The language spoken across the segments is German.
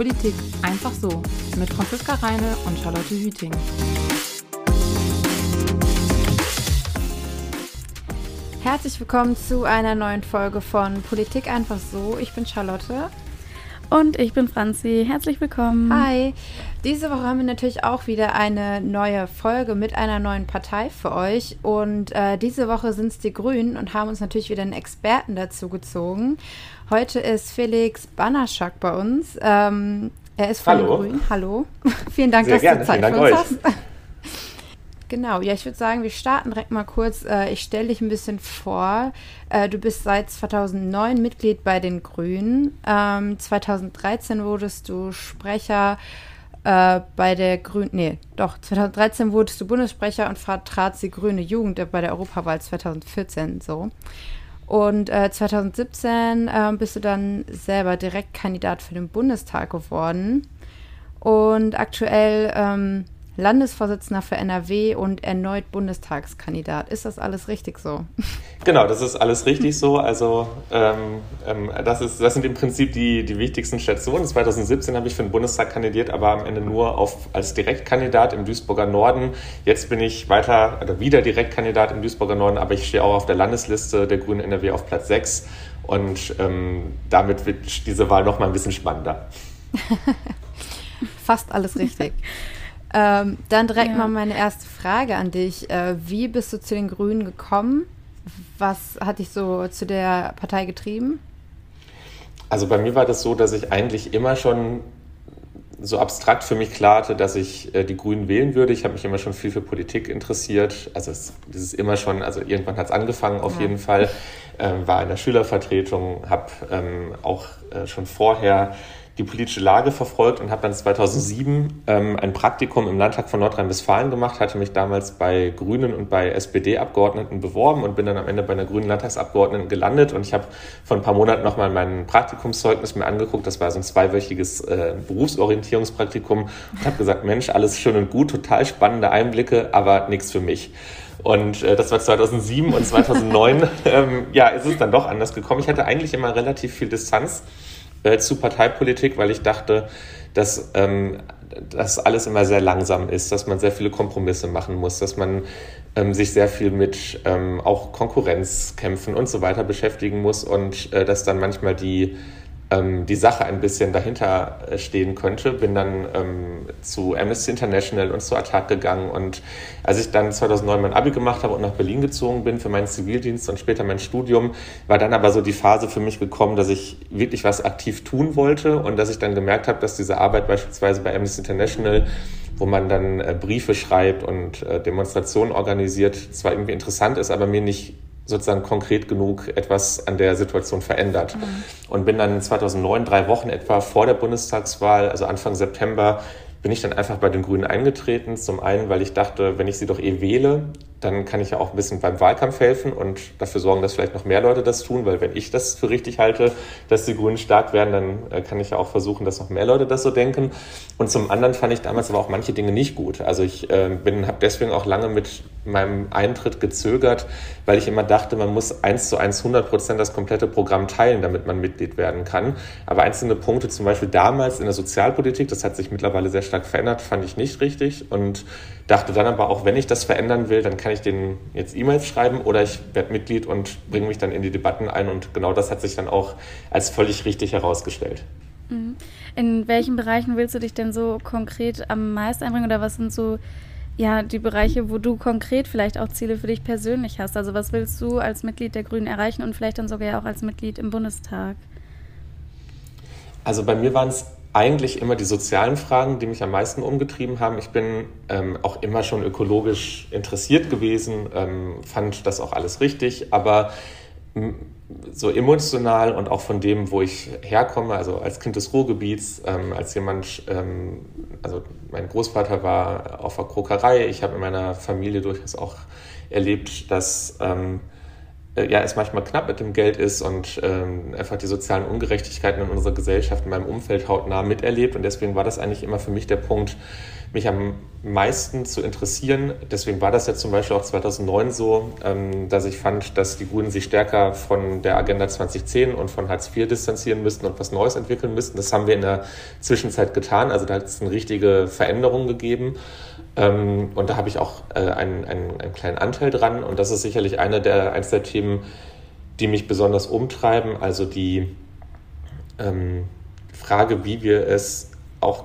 Politik einfach so mit Franziska Reine und Charlotte Hüting. Herzlich willkommen zu einer neuen Folge von Politik einfach so. Ich bin Charlotte. Und ich bin Franzi. Herzlich willkommen. Hi. Diese Woche haben wir natürlich auch wieder eine neue Folge mit einer neuen Partei für euch. Und äh, diese Woche sind es die Grünen und haben uns natürlich wieder einen Experten dazu gezogen. Heute ist Felix Banaschak bei uns. Ähm, er ist von Hallo. den Grünen. Hallo. Vielen Dank, Sehr dass gerne. du Zeit Vielen Dank für uns euch. hast. Genau, ja, ich würde sagen, wir starten direkt mal kurz. Äh, ich stelle dich ein bisschen vor. Äh, du bist seit 2009 Mitglied bei den Grünen. Ähm, 2013 wurdest du Sprecher äh, bei der Grünen, nee, doch, 2013 wurdest du Bundessprecher und vertrat die grüne Jugend bei der Europawahl 2014 so. Und äh, 2017 ähm, bist du dann selber Direktkandidat für den Bundestag geworden. Und aktuell ähm, Landesvorsitzender für NRW und erneut Bundestagskandidat. Ist das alles richtig so? Genau, das ist alles richtig so. Also ähm, ähm, das, ist, das sind im Prinzip die, die wichtigsten Stationen. 2017 habe ich für den Bundestag kandidiert, aber am Ende nur auf, als Direktkandidat im Duisburger Norden. Jetzt bin ich weiter oder wieder Direktkandidat im Duisburger Norden, aber ich stehe auch auf der Landesliste der Grünen NRW auf Platz 6. Und ähm, damit wird diese Wahl noch mal ein bisschen spannender. Fast alles richtig. ähm, dann direkt Ja. mal meine erste Frage an dich. Äh, wie bist du zu den Grünen gekommen? Was hat dich so zu der Partei getrieben? Also bei mir war das so, dass ich eigentlich immer schon so abstrakt für mich klar hatte, dass ich äh, die Grünen wählen würde. Ich habe mich immer schon viel für Politik interessiert. Also es, es ist immer schon, also irgendwann hat es angefangen auf Ja. jeden Fall. Ähm, war in der Schülervertretung, habe ähm, auch äh, schon vorher die politische Lage verfolgt und habe dann 2007 ähm, ein Praktikum im Landtag von Nordrhein-Westfalen gemacht, hatte mich damals bei Grünen und bei SPD-Abgeordneten beworben und bin dann am Ende bei einer grünen Landtagsabgeordneten gelandet und ich habe vor ein paar Monaten nochmal mein Praktikumszeugnis mir angeguckt, das war so ein zweiwöchiges äh, Berufsorientierungspraktikum und habe gesagt, Mensch, alles schön und gut, total spannende Einblicke, aber nichts für mich. Und äh, das war 2007 und 2009, ähm, ja, ist es dann doch anders gekommen. Ich hatte eigentlich immer relativ viel Distanz äh, zu Parteipolitik, weil ich dachte, dass ähm, das alles immer sehr langsam ist, dass man sehr viele Kompromisse machen muss, dass man ähm, sich sehr viel mit ähm, auch Konkurrenzkämpfen und so weiter beschäftigen muss und äh, dass dann manchmal die ähm, die Sache ein bisschen dahinter äh, stehen könnte. Bin dann ähm, zu Amnesty International und zu Attac gegangen und als ich dann 2009 mein Abi gemacht habe und nach Berlin gezogen bin für meinen Zivildienst und später mein Studium, war dann aber so die Phase für mich gekommen, dass ich wirklich was aktiv tun wollte und dass ich dann gemerkt habe, dass diese Arbeit beispielsweise bei Amnesty International wo man dann äh, Briefe schreibt und äh, Demonstrationen organisiert, zwar irgendwie interessant ist, aber mir nicht sozusagen konkret genug etwas an der Situation verändert. Und bin dann 2009, drei Wochen etwa vor der Bundestagswahl, also Anfang September, bin ich dann einfach bei den Grünen eingetreten. Zum einen, weil ich dachte, wenn ich sie doch eh wähle, dann kann ich ja auch ein bisschen beim Wahlkampf helfen und dafür sorgen, dass vielleicht noch mehr Leute das tun, weil wenn ich das für richtig halte, dass die Grünen stark werden, dann äh, kann ich ja auch versuchen, dass noch mehr Leute das so denken. Und zum anderen fand ich damals aber auch manche Dinge nicht gut. Also ich äh, bin, habe deswegen auch lange mit meinem Eintritt gezögert, weil ich immer dachte, man muss eins zu eins 100 Prozent das komplette Programm teilen, damit man Mitglied werden kann. Aber einzelne Punkte, zum Beispiel damals in der Sozialpolitik, das hat sich mittlerweile sehr stark verändert, fand ich nicht richtig und dachte dann aber auch, wenn ich das verändern will, dann kann ich denen jetzt E-Mails schreiben oder ich werde Mitglied und bringe mich dann in die Debatten ein und genau das hat sich dann auch als völlig richtig herausgestellt. In welchen Bereichen willst du dich denn so konkret am meisten einbringen oder was sind so ja, die Bereiche, wo du konkret vielleicht auch Ziele für dich persönlich hast? Also was willst du als Mitglied der Grünen erreichen und vielleicht dann sogar ja auch als Mitglied im Bundestag? Also bei mir waren es eigentlich immer die sozialen Fragen, die mich am meisten umgetrieben haben. Ich bin ähm, auch immer schon ökologisch interessiert gewesen, ähm, fand das auch alles richtig, aber so emotional und auch von dem, wo ich herkomme, also als Kind des Ruhrgebiets, ähm, als jemand, ähm, also mein Großvater war auf der Krokerei, ich habe in meiner Familie durchaus auch erlebt, dass ähm, äh, ja, es manchmal knapp mit dem Geld ist und ähm, einfach die sozialen Ungerechtigkeiten in unserer Gesellschaft, in meinem Umfeld hautnah miterlebt. Und deswegen war das eigentlich immer für mich der Punkt, mich am meisten zu interessieren. Deswegen war das ja zum Beispiel auch 2009 so, ähm, dass ich fand, dass die Grünen sich stärker von der Agenda 2010 und von Hartz IV distanzieren müssten und was Neues entwickeln müssten. Das haben wir in der Zwischenzeit getan. Also da hat es eine richtige Veränderung gegeben. Ähm, und da habe ich auch äh, einen, einen, einen kleinen Anteil dran. Und das ist sicherlich eine der, eines der Themen, die mich besonders umtreiben. Also die ähm, Frage, wie wir es auch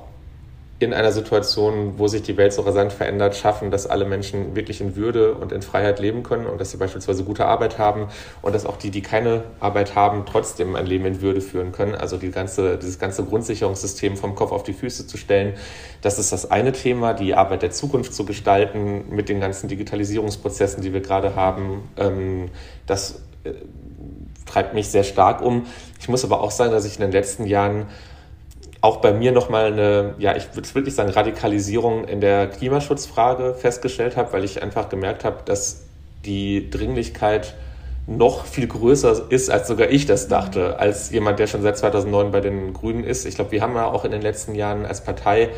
in einer Situation, wo sich die Welt so rasant verändert, schaffen, dass alle Menschen wirklich in Würde und in Freiheit leben können und dass sie beispielsweise gute Arbeit haben und dass auch die, die keine Arbeit haben, trotzdem ein Leben in Würde führen können. Also die ganze, dieses ganze Grundsicherungssystem vom Kopf auf die Füße zu stellen, das ist das eine Thema, die Arbeit der Zukunft zu gestalten mit den ganzen Digitalisierungsprozessen, die wir gerade haben. Ähm, das äh, treibt mich sehr stark um. Ich muss aber auch sagen, dass ich in den letzten Jahren auch bei mir nochmal eine, ja, ich würde wirklich sagen, Radikalisierung in der Klimaschutzfrage festgestellt habe, weil ich einfach gemerkt habe, dass die Dringlichkeit noch viel größer ist, als sogar ich das dachte, als jemand, der schon seit 2009 bei den Grünen ist. Ich glaube, wir haben ja auch in den letzten Jahren als Partei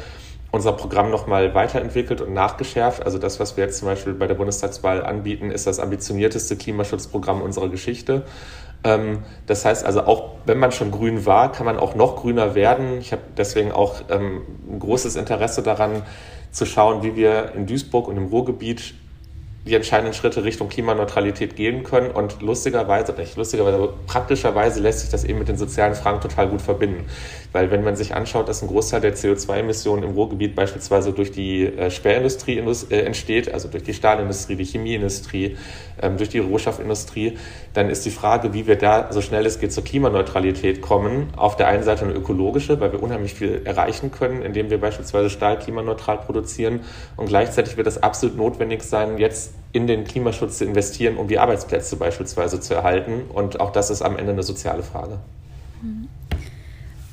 unser Programm nochmal weiterentwickelt und nachgeschärft. Also das, was wir jetzt zum Beispiel bei der Bundestagswahl anbieten, ist das ambitionierteste Klimaschutzprogramm unserer Geschichte. Ähm, das heißt also, auch wenn man schon grün war, kann man auch noch grüner werden. Ich habe deswegen auch ähm, ein großes Interesse daran, zu schauen, wie wir in Duisburg und im Ruhrgebiet die entscheidenden Schritte Richtung Klimaneutralität gehen können. Und lustigerweise, nicht lustigerweise, aber praktischerweise lässt sich das eben mit den sozialen Fragen total gut verbinden. Weil wenn man sich anschaut, dass ein Großteil der CO2-Emissionen im Ruhrgebiet beispielsweise durch die äh, Sperrindustrie äh, entsteht, also durch die Stahlindustrie, die Chemieindustrie, ähm, durch die Rohstoffindustrie, dann ist die Frage, wie wir da so schnell es geht zur Klimaneutralität kommen. Auf der einen Seite eine ökologische, weil wir unheimlich viel erreichen können, indem wir beispielsweise Stahl klimaneutral produzieren. Und gleichzeitig wird es absolut notwendig sein, jetzt in den Klimaschutz zu investieren, um die Arbeitsplätze beispielsweise zu erhalten. Und auch das ist am Ende eine soziale Frage. Mhm.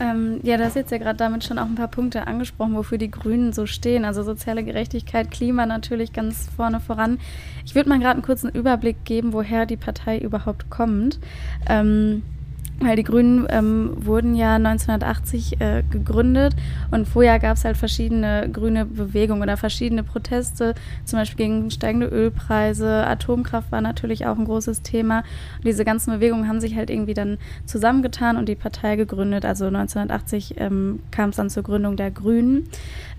Ähm, ja, da hast jetzt ja gerade damit schon auch ein paar Punkte angesprochen, wofür die Grünen so stehen. Also soziale Gerechtigkeit, Klima natürlich ganz vorne voran. Ich würde mal gerade einen kurzen Überblick geben, woher die Partei überhaupt kommt. Ähm, weil die Grünen ähm, wurden ja 1980 äh, gegründet und vorher gab es halt verschiedene grüne Bewegungen oder verschiedene Proteste, zum Beispiel gegen steigende Ölpreise, Atomkraft war natürlich auch ein großes Thema. Und diese ganzen Bewegungen haben sich halt irgendwie dann zusammengetan und die Partei gegründet. Also 1980 ähm, kam es dann zur Gründung der Grünen.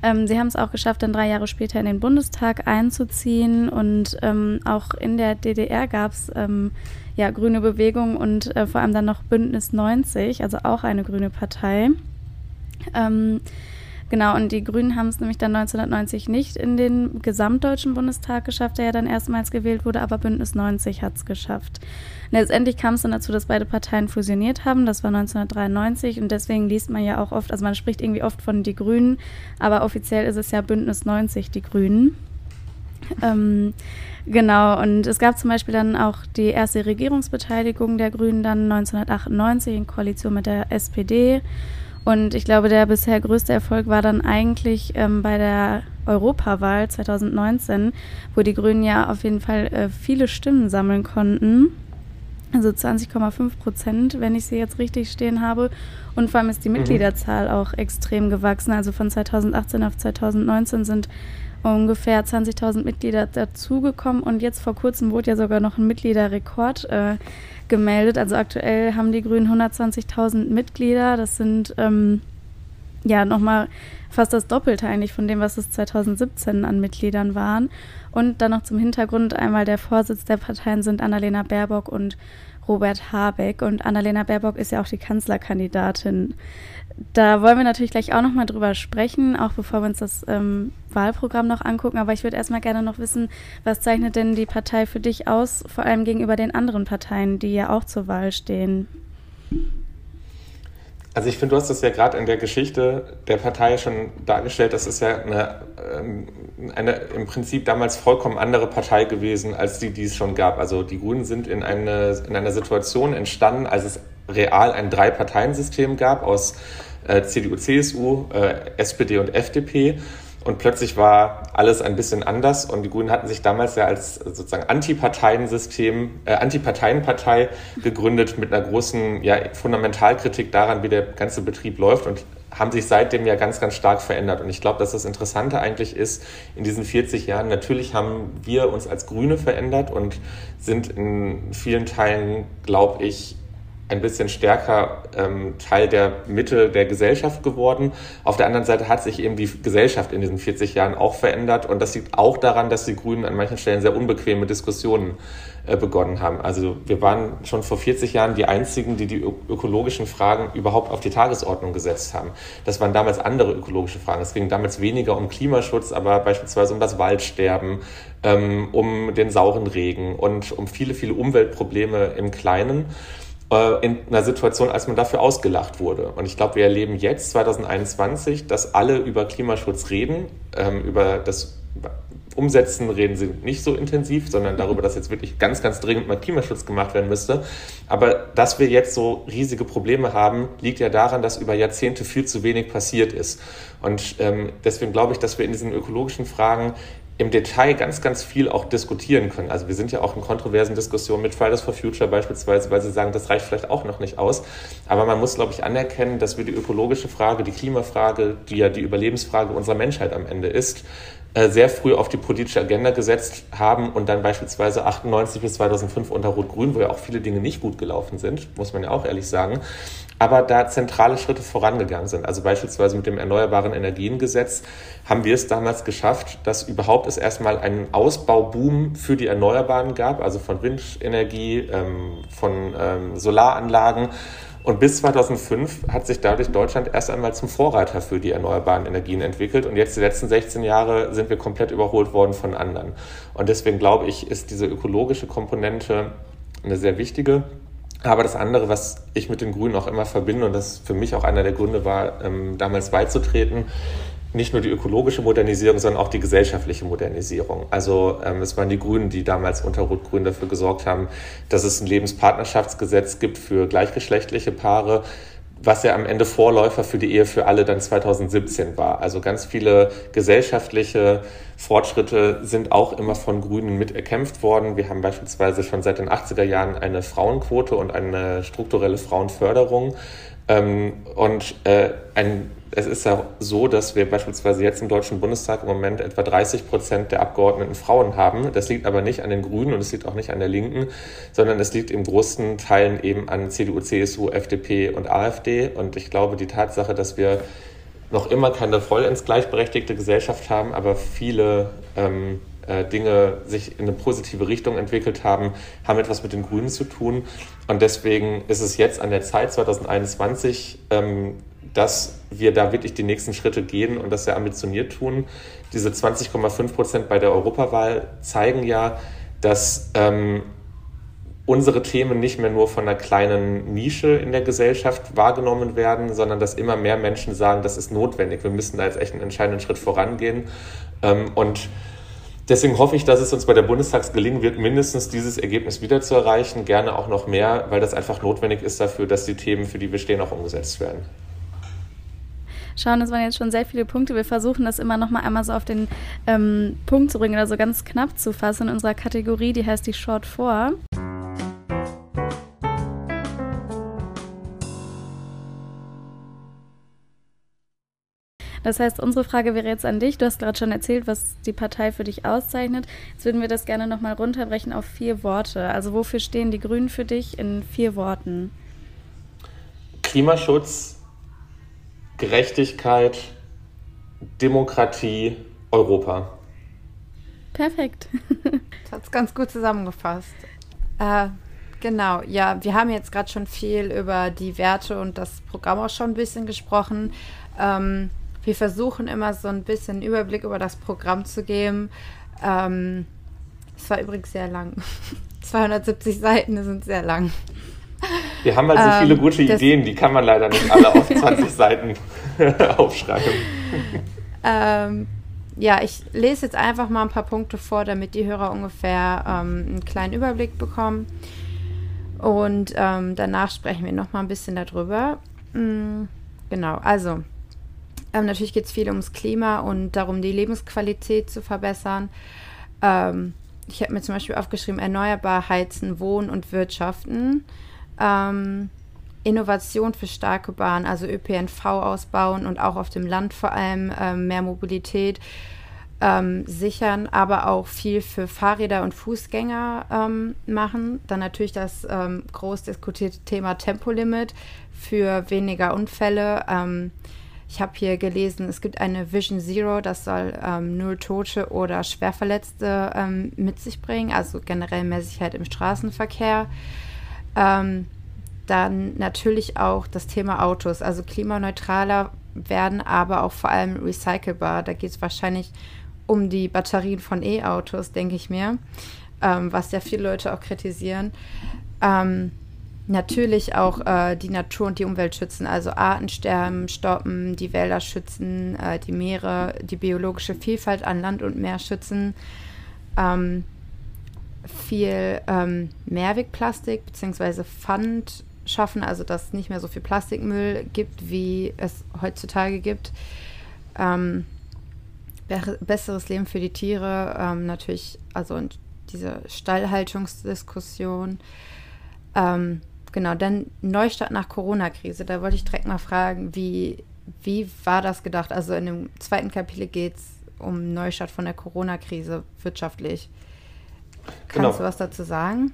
Ähm, sie haben es auch geschafft, dann drei Jahre später in den Bundestag einzuziehen und ähm, auch in der DDR gab es ähm, ja, grüne Bewegung und äh, vor allem dann noch Bündnis 90, also auch eine grüne Partei. Ähm, genau, und die Grünen haben es nämlich dann 1990 nicht in den gesamtdeutschen Bundestag geschafft, der ja dann erstmals gewählt wurde, aber Bündnis 90 hat es geschafft. Und letztendlich kam es dann dazu, dass beide Parteien fusioniert haben. Das war 1993 und deswegen liest man ja auch oft, also man spricht irgendwie oft von die Grünen, aber offiziell ist es ja Bündnis 90 die Grünen. Ähm, genau, und es gab zum Beispiel dann auch die erste Regierungsbeteiligung der Grünen dann 1998 in Koalition mit der SPD. Und ich glaube, der bisher größte Erfolg war dann eigentlich ähm, bei der Europawahl 2019, wo die Grünen ja auf jeden Fall äh, viele Stimmen sammeln konnten. Also 20,5 Prozent, wenn ich sie jetzt richtig stehen habe. Und vor allem ist die mhm. Mitgliederzahl auch extrem gewachsen. Also von 2018 auf 2019 sind ungefähr 20.000 Mitglieder dazugekommen und jetzt vor kurzem wurde ja sogar noch ein Mitgliederrekord äh, gemeldet. Also aktuell haben die Grünen 120.000 Mitglieder. Das sind ähm, ja nochmal fast das Doppelte eigentlich von dem, was es 2017 an Mitgliedern waren. Und dann noch zum Hintergrund einmal der Vorsitz der Parteien sind Annalena Baerbock und Robert Habeck. Und Annalena Baerbock ist ja auch die Kanzlerkandidatin da wollen wir natürlich gleich auch nochmal drüber sprechen, auch bevor wir uns das ähm, Wahlprogramm noch angucken. Aber ich würde erstmal gerne noch wissen, was zeichnet denn die Partei für dich aus, vor allem gegenüber den anderen Parteien, die ja auch zur Wahl stehen? Also ich finde, du hast das ja gerade in der Geschichte der Partei schon dargestellt. Das ist ja eine, ähm, eine im Prinzip damals vollkommen andere Partei gewesen, als die, die es schon gab. Also die Grünen sind in, eine, in einer Situation entstanden, als es real ein Drei-Parteien-System gab aus äh, CDU, CSU, äh, SPD und FDP. Und plötzlich war alles ein bisschen anders und die Grünen hatten sich damals ja als sozusagen Antiparteiensystem, äh, Antiparteienpartei gegründet mit einer großen ja, Fundamentalkritik daran, wie der ganze Betrieb läuft und haben sich seitdem ja ganz, ganz stark verändert. Und ich glaube, dass das Interessante eigentlich ist, in diesen 40 Jahren, natürlich haben wir uns als Grüne verändert und sind in vielen Teilen, glaube ich, ein bisschen stärker ähm, Teil der Mitte der Gesellschaft geworden. Auf der anderen Seite hat sich eben die Gesellschaft in diesen 40 Jahren auch verändert und das liegt auch daran, dass die Grünen an manchen Stellen sehr unbequeme Diskussionen äh, begonnen haben. Also wir waren schon vor 40 Jahren die einzigen, die die ökologischen Fragen überhaupt auf die Tagesordnung gesetzt haben. Das waren damals andere ökologische Fragen. Es ging damals weniger um Klimaschutz, aber beispielsweise um das Waldsterben, ähm, um den sauren Regen und um viele, viele Umweltprobleme im Kleinen. Äh, in einer Situation, als man dafür ausgelacht wurde. Und ich glaube, wir erleben jetzt, 2021, dass alle über Klimaschutz reden, ähm, über das Umsetzen reden sie nicht so intensiv, sondern darüber, dass jetzt wirklich ganz, ganz dringend mal Klimaschutz gemacht werden müsste. Aber dass wir jetzt so riesige Probleme haben, liegt ja daran, dass über Jahrzehnte viel zu wenig passiert ist. Und ähm, deswegen glaube ich, dass wir in diesen ökologischen Fragen im Detail ganz, ganz viel auch diskutieren können. Also wir sind ja auch in kontroversen Diskussionen mit Fridays for Future beispielsweise, weil sie sagen, das reicht vielleicht auch noch nicht aus. Aber man muss, glaube ich, anerkennen, dass wir die ökologische Frage, die Klimafrage, die ja die Überlebensfrage unserer Menschheit am Ende ist, äh, sehr früh auf die politische Agenda gesetzt haben und dann beispielsweise 98 bis 2005 unter Rot-Grün, wo ja auch viele Dinge nicht gut gelaufen sind, muss man ja auch ehrlich sagen, aber da zentrale Schritte vorangegangen sind. Also beispielsweise mit dem Erneuerbaren Energiengesetz haben wir es damals geschafft, dass überhaupt es erstmal einen Ausbauboom für die Erneuerbaren gab, also von Windenergie, ähm, von ähm, Solaranlagen und bis 2005 hat sich dadurch Deutschland erst einmal zum Vorreiter für die erneuerbaren Energien entwickelt. Und jetzt die letzten 16 Jahre sind wir komplett überholt worden von anderen. Und deswegen glaube ich, ist diese ökologische Komponente eine sehr wichtige. Aber das andere, was ich mit den Grünen auch immer verbinde, und das für mich auch einer der Gründe war, ähm, damals beizutreten, nicht nur die ökologische Modernisierung, sondern auch die gesellschaftliche Modernisierung. Also ähm, es waren die Grünen, die damals unter Rot-Grün dafür gesorgt haben, dass es ein Lebenspartnerschaftsgesetz gibt für gleichgeschlechtliche Paare, was ja am Ende Vorläufer für die Ehe für alle dann 2017 war. Also ganz viele gesellschaftliche Fortschritte sind auch immer von Grünen mit erkämpft worden. Wir haben beispielsweise schon seit den 80er Jahren eine Frauenquote und eine strukturelle Frauenförderung. Ähm, und äh, ein es ist ja so, dass wir beispielsweise jetzt im Deutschen Bundestag im Moment etwa 30 Prozent der Abgeordneten Frauen haben. Das liegt aber nicht an den Grünen und es liegt auch nicht an der Linken, sondern es liegt in großen Teilen eben an CDU, CSU, FDP und AfD. Und ich glaube, die Tatsache, dass wir noch immer keine vollends gleichberechtigte Gesellschaft haben, aber viele ähm, äh, Dinge sich in eine positive Richtung entwickelt haben, haben etwas mit den Grünen zu tun. Und deswegen ist es jetzt an der Zeit, 2021, ähm, dass wir da wirklich die nächsten Schritte gehen und das sehr ambitioniert tun. Diese 20,5 Prozent bei der Europawahl zeigen ja, dass ähm, unsere Themen nicht mehr nur von einer kleinen Nische in der Gesellschaft wahrgenommen werden, sondern dass immer mehr Menschen sagen, das ist notwendig. Wir müssen da jetzt echt einen entscheidenden Schritt vorangehen. Ähm, und Deswegen hoffe ich, dass es uns bei der Bundestags gelingen wird, mindestens dieses Ergebnis wieder zu erreichen, gerne auch noch mehr, weil das einfach notwendig ist dafür, dass die Themen, für die wir stehen, auch umgesetzt werden schauen, das waren jetzt schon sehr viele Punkte. Wir versuchen das immer noch mal einmal so auf den ähm, Punkt zu bringen oder so ganz knapp zu fassen in unserer Kategorie, die heißt die Short 4. Das heißt, unsere Frage wäre jetzt an dich. Du hast gerade schon erzählt, was die Partei für dich auszeichnet. Jetzt würden wir das gerne nochmal runterbrechen auf vier Worte. Also wofür stehen die Grünen für dich in vier Worten? Klimaschutz, Gerechtigkeit, Demokratie, Europa. Perfekt. das hat es ganz gut zusammengefasst. Äh, genau, ja, wir haben jetzt gerade schon viel über die Werte und das Programm auch schon ein bisschen gesprochen. Ähm, wir versuchen immer so ein bisschen Überblick über das Programm zu geben. Ähm, es war übrigens sehr lang. 270 Seiten sind sehr lang. Wir haben halt so viele ähm, gute Ideen, die kann man leider nicht alle auf 20 Seiten aufschreiben. Ähm, ja, ich lese jetzt einfach mal ein paar Punkte vor, damit die Hörer ungefähr ähm, einen kleinen Überblick bekommen. Und ähm, danach sprechen wir noch mal ein bisschen darüber. Mhm, genau, also ähm, natürlich geht es viel ums Klima und darum, die Lebensqualität zu verbessern. Ähm, ich habe mir zum Beispiel aufgeschrieben, erneuerbar heizen, wohnen und wirtschaften. Ähm, Innovation für starke Bahnen, also ÖPNV ausbauen und auch auf dem Land vor allem ähm, mehr Mobilität ähm, sichern, aber auch viel für Fahrräder und Fußgänger ähm, machen. Dann natürlich das ähm, groß diskutierte Thema Tempolimit für weniger Unfälle. Ähm, ich habe hier gelesen, es gibt eine Vision Zero, das soll ähm, null Tote oder Schwerverletzte ähm, mit sich bringen, also generell mehr Sicherheit im Straßenverkehr. dann natürlich auch das Thema Autos, also klimaneutraler werden, aber auch vor allem recycelbar. Da geht es wahrscheinlich um die Batterien von E-Autos, denke ich mir, ähm, was ja viele Leute auch kritisieren. Ähm, natürlich auch äh, die Natur und die Umwelt schützen, also Artensterben stoppen, die Wälder schützen, äh, die Meere, die biologische Vielfalt an Land und Meer schützen. Ähm, viel ähm, Mehrwegplastik bzw. Pfand schaffen, also dass es nicht mehr so viel Plastikmüll gibt, wie es heutzutage gibt. Ähm, besseres Leben für die Tiere, ähm, natürlich, also und diese Stallhaltungsdiskussion. Ähm, genau, dann Neustart nach Corona-Krise. Da wollte ich direkt mal fragen, wie, wie war das gedacht? Also in dem zweiten Kapitel geht es um Neustart von der Corona-Krise wirtschaftlich. Kannst genau. du was dazu sagen?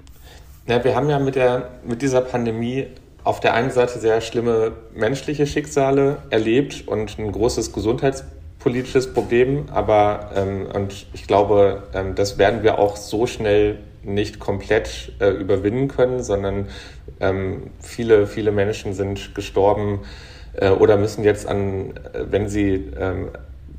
Ja, wir haben ja mit, der, mit dieser Pandemie auf der einen Seite sehr schlimme menschliche Schicksale erlebt und ein großes Gesundheitsproblem politisches Problem, aber ähm, und ich glaube, ähm, das werden wir auch so schnell nicht komplett äh, überwinden können, sondern ähm, viele, viele Menschen sind gestorben äh, oder müssen jetzt an, äh, wenn sie ähm,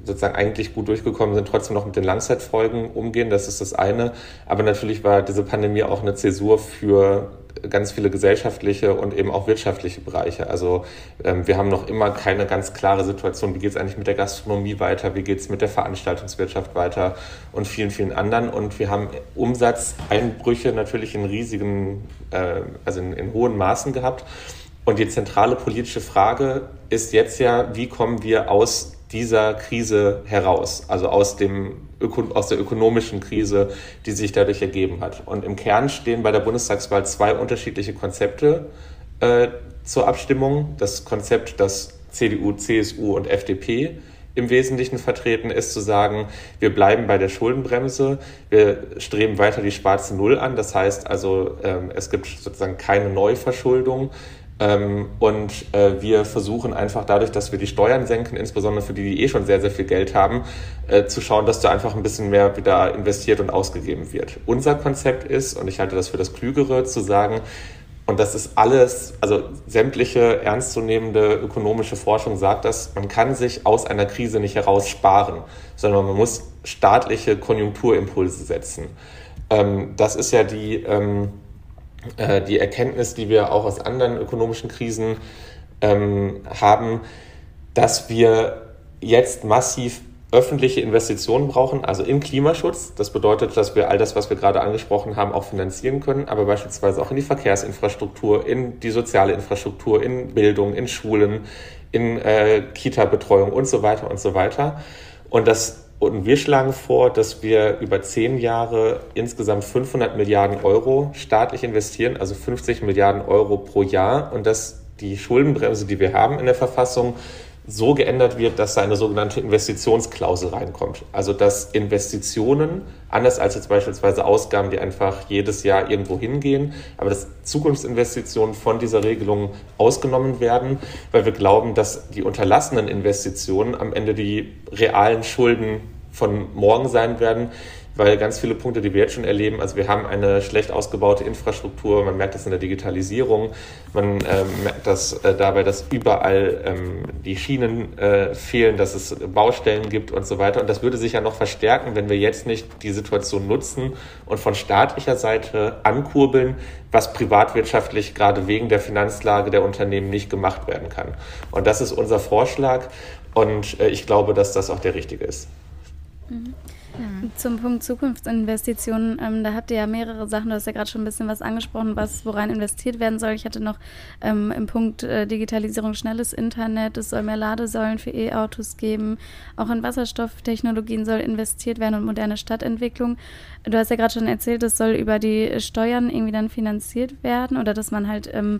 sozusagen eigentlich gut durchgekommen sind, trotzdem noch mit den Langzeitfolgen umgehen. Das ist das eine. Aber natürlich war diese Pandemie auch eine Zäsur für ganz viele gesellschaftliche und eben auch wirtschaftliche Bereiche. Also ähm, wir haben noch immer keine ganz klare Situation, wie geht es eigentlich mit der Gastronomie weiter, wie geht es mit der Veranstaltungswirtschaft weiter und vielen, vielen anderen. Und wir haben Umsatzeinbrüche natürlich in riesigen, äh, also in, in hohen Maßen gehabt. Und die zentrale politische Frage ist jetzt ja, wie kommen wir aus dieser Krise heraus, also aus, dem, aus der ökonomischen Krise, die sich dadurch ergeben hat. Und im Kern stehen bei der Bundestagswahl zwei unterschiedliche Konzepte äh, zur Abstimmung. Das Konzept, das CDU, CSU und FDP im Wesentlichen vertreten ist, zu sagen, wir bleiben bei der Schuldenbremse, wir streben weiter die schwarze Null an. Das heißt also, ähm, es gibt sozusagen keine Neuverschuldung. Ähm, und äh, wir versuchen einfach dadurch, dass wir die Steuern senken, insbesondere für die, die eh schon sehr, sehr viel Geld haben, äh, zu schauen, dass da einfach ein bisschen mehr wieder investiert und ausgegeben wird. Unser Konzept ist, und ich halte das für das Klügere, zu sagen, und das ist alles, also sämtliche ernstzunehmende ökonomische Forschung sagt das, man kann sich aus einer Krise nicht heraus sparen, sondern man muss staatliche Konjunkturimpulse setzen. Ähm, das ist ja die, ähm, äh, die Erkenntnis, die wir auch aus anderen ökonomischen Krisen ähm, haben, dass wir jetzt massiv öffentliche Investitionen brauchen, also in Klimaschutz. Das bedeutet, dass wir all das, was wir gerade angesprochen haben, auch finanzieren können, aber beispielsweise auch in die Verkehrsinfrastruktur, in die soziale Infrastruktur, in Bildung, in Schulen, in äh, Kita-Betreuung und so weiter und so weiter. Und das und wir schlagen vor, dass wir über zehn Jahre insgesamt 500 Milliarden Euro staatlich investieren, also 50 Milliarden Euro pro Jahr. Und dass die Schuldenbremse, die wir haben in der Verfassung, so geändert wird, dass da eine sogenannte Investitionsklausel reinkommt. Also dass Investitionen, anders als jetzt beispielsweise Ausgaben, die einfach jedes Jahr irgendwo hingehen, aber dass Zukunftsinvestitionen von dieser Regelung ausgenommen werden, weil wir glauben, dass die unterlassenen Investitionen am Ende die realen Schulden von morgen sein werden, weil ganz viele Punkte, die wir jetzt schon erleben, also wir haben eine schlecht ausgebaute Infrastruktur, man merkt das in der Digitalisierung, man äh, merkt das äh, dabei, dass überall ähm, die Schienen äh, fehlen, dass es Baustellen gibt und so weiter. Und das würde sich ja noch verstärken, wenn wir jetzt nicht die Situation nutzen und von staatlicher Seite ankurbeln, was privatwirtschaftlich gerade wegen der Finanzlage der Unternehmen nicht gemacht werden kann. Und das ist unser Vorschlag und äh, ich glaube, dass das auch der richtige ist. Mhm. Zum Punkt Zukunftsinvestitionen, ähm, da habt ihr ja mehrere Sachen, du hast ja gerade schon ein bisschen was angesprochen, was worein investiert werden soll. Ich hatte noch ähm, im Punkt äh, Digitalisierung schnelles Internet, es soll mehr Ladesäulen für E-Autos geben, auch in Wasserstofftechnologien soll investiert werden und moderne Stadtentwicklung. Du hast ja gerade schon erzählt, es soll über die Steuern irgendwie dann finanziert werden oder dass man halt ähm,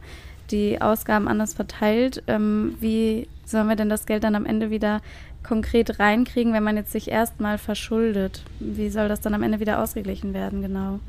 die Ausgaben anders verteilt. Ähm, wie sollen wir denn das Geld dann am Ende wieder konkret reinkriegen, wenn man jetzt sich erstmal verschuldet? Wie soll das dann am Ende wieder ausgeglichen werden, genau?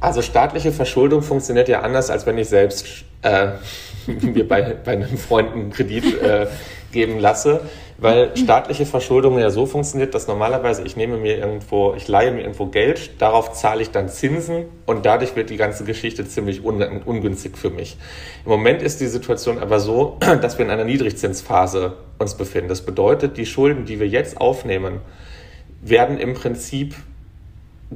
Also staatliche Verschuldung funktioniert ja anders, als wenn ich selbst äh, mir bei, bei einem Freund einen Kredit äh, geben lasse, weil staatliche Verschuldung ja so funktioniert, dass normalerweise ich nehme mir irgendwo, ich leihe mir irgendwo Geld, darauf zahle ich dann Zinsen und dadurch wird die ganze Geschichte ziemlich un ungünstig für mich. Im Moment ist die Situation aber so, dass wir in einer Niedrigzinsphase uns befinden. Das bedeutet, die Schulden, die wir jetzt aufnehmen, werden im Prinzip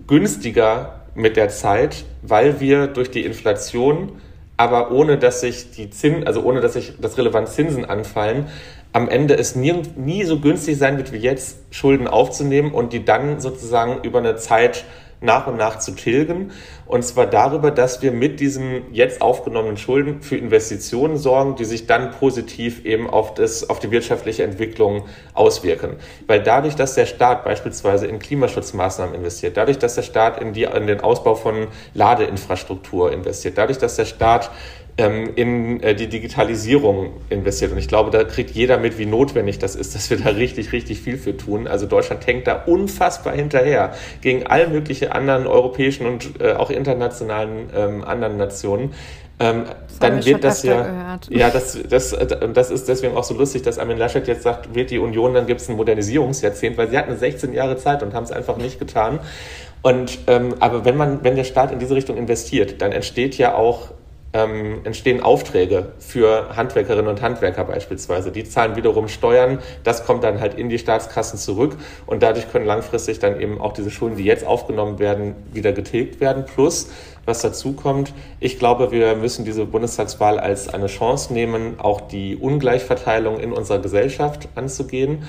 günstiger mit der Zeit, weil wir durch die Inflation, aber ohne dass sich die Zinsen, also ohne dass sich das relevant Zinsen anfallen, am Ende es nie, nie so günstig sein wird wie jetzt, Schulden aufzunehmen und die dann sozusagen über eine Zeit nach und nach zu tilgen. Und zwar darüber, dass wir mit diesen jetzt aufgenommenen Schulden für Investitionen sorgen, die sich dann positiv eben auf, das, auf die wirtschaftliche Entwicklung auswirken. Weil dadurch, dass der Staat beispielsweise in Klimaschutzmaßnahmen investiert, dadurch, dass der Staat in, die, in den Ausbau von Ladeinfrastruktur investiert, dadurch, dass der Staat in äh, die Digitalisierung investiert. Und ich glaube, da kriegt jeder mit, wie notwendig das ist, dass wir da richtig, richtig viel für tun. Also Deutschland hängt da unfassbar hinterher gegen all mögliche anderen europäischen und äh, auch internationalen ähm, anderen Nationen. Ähm, dann wird das ja, gehört. ja, das, das, das ist deswegen auch so lustig, dass Armin Laschet jetzt sagt, wird die Union, dann gibt es ein Modernisierungsjahrzehnt, weil sie hatten 16 Jahre Zeit und haben es einfach nicht getan. Und ähm, aber wenn man, wenn der Staat in diese Richtung investiert, dann entsteht ja auch ähm, entstehen Aufträge für Handwerkerinnen und Handwerker beispielsweise. Die zahlen wiederum Steuern, das kommt dann halt in die Staatskassen zurück und dadurch können langfristig dann eben auch diese Schulden, die jetzt aufgenommen werden, wieder getilgt werden. Plus, was dazu kommt, ich glaube, wir müssen diese Bundestagswahl als eine Chance nehmen, auch die Ungleichverteilung in unserer Gesellschaft anzugehen.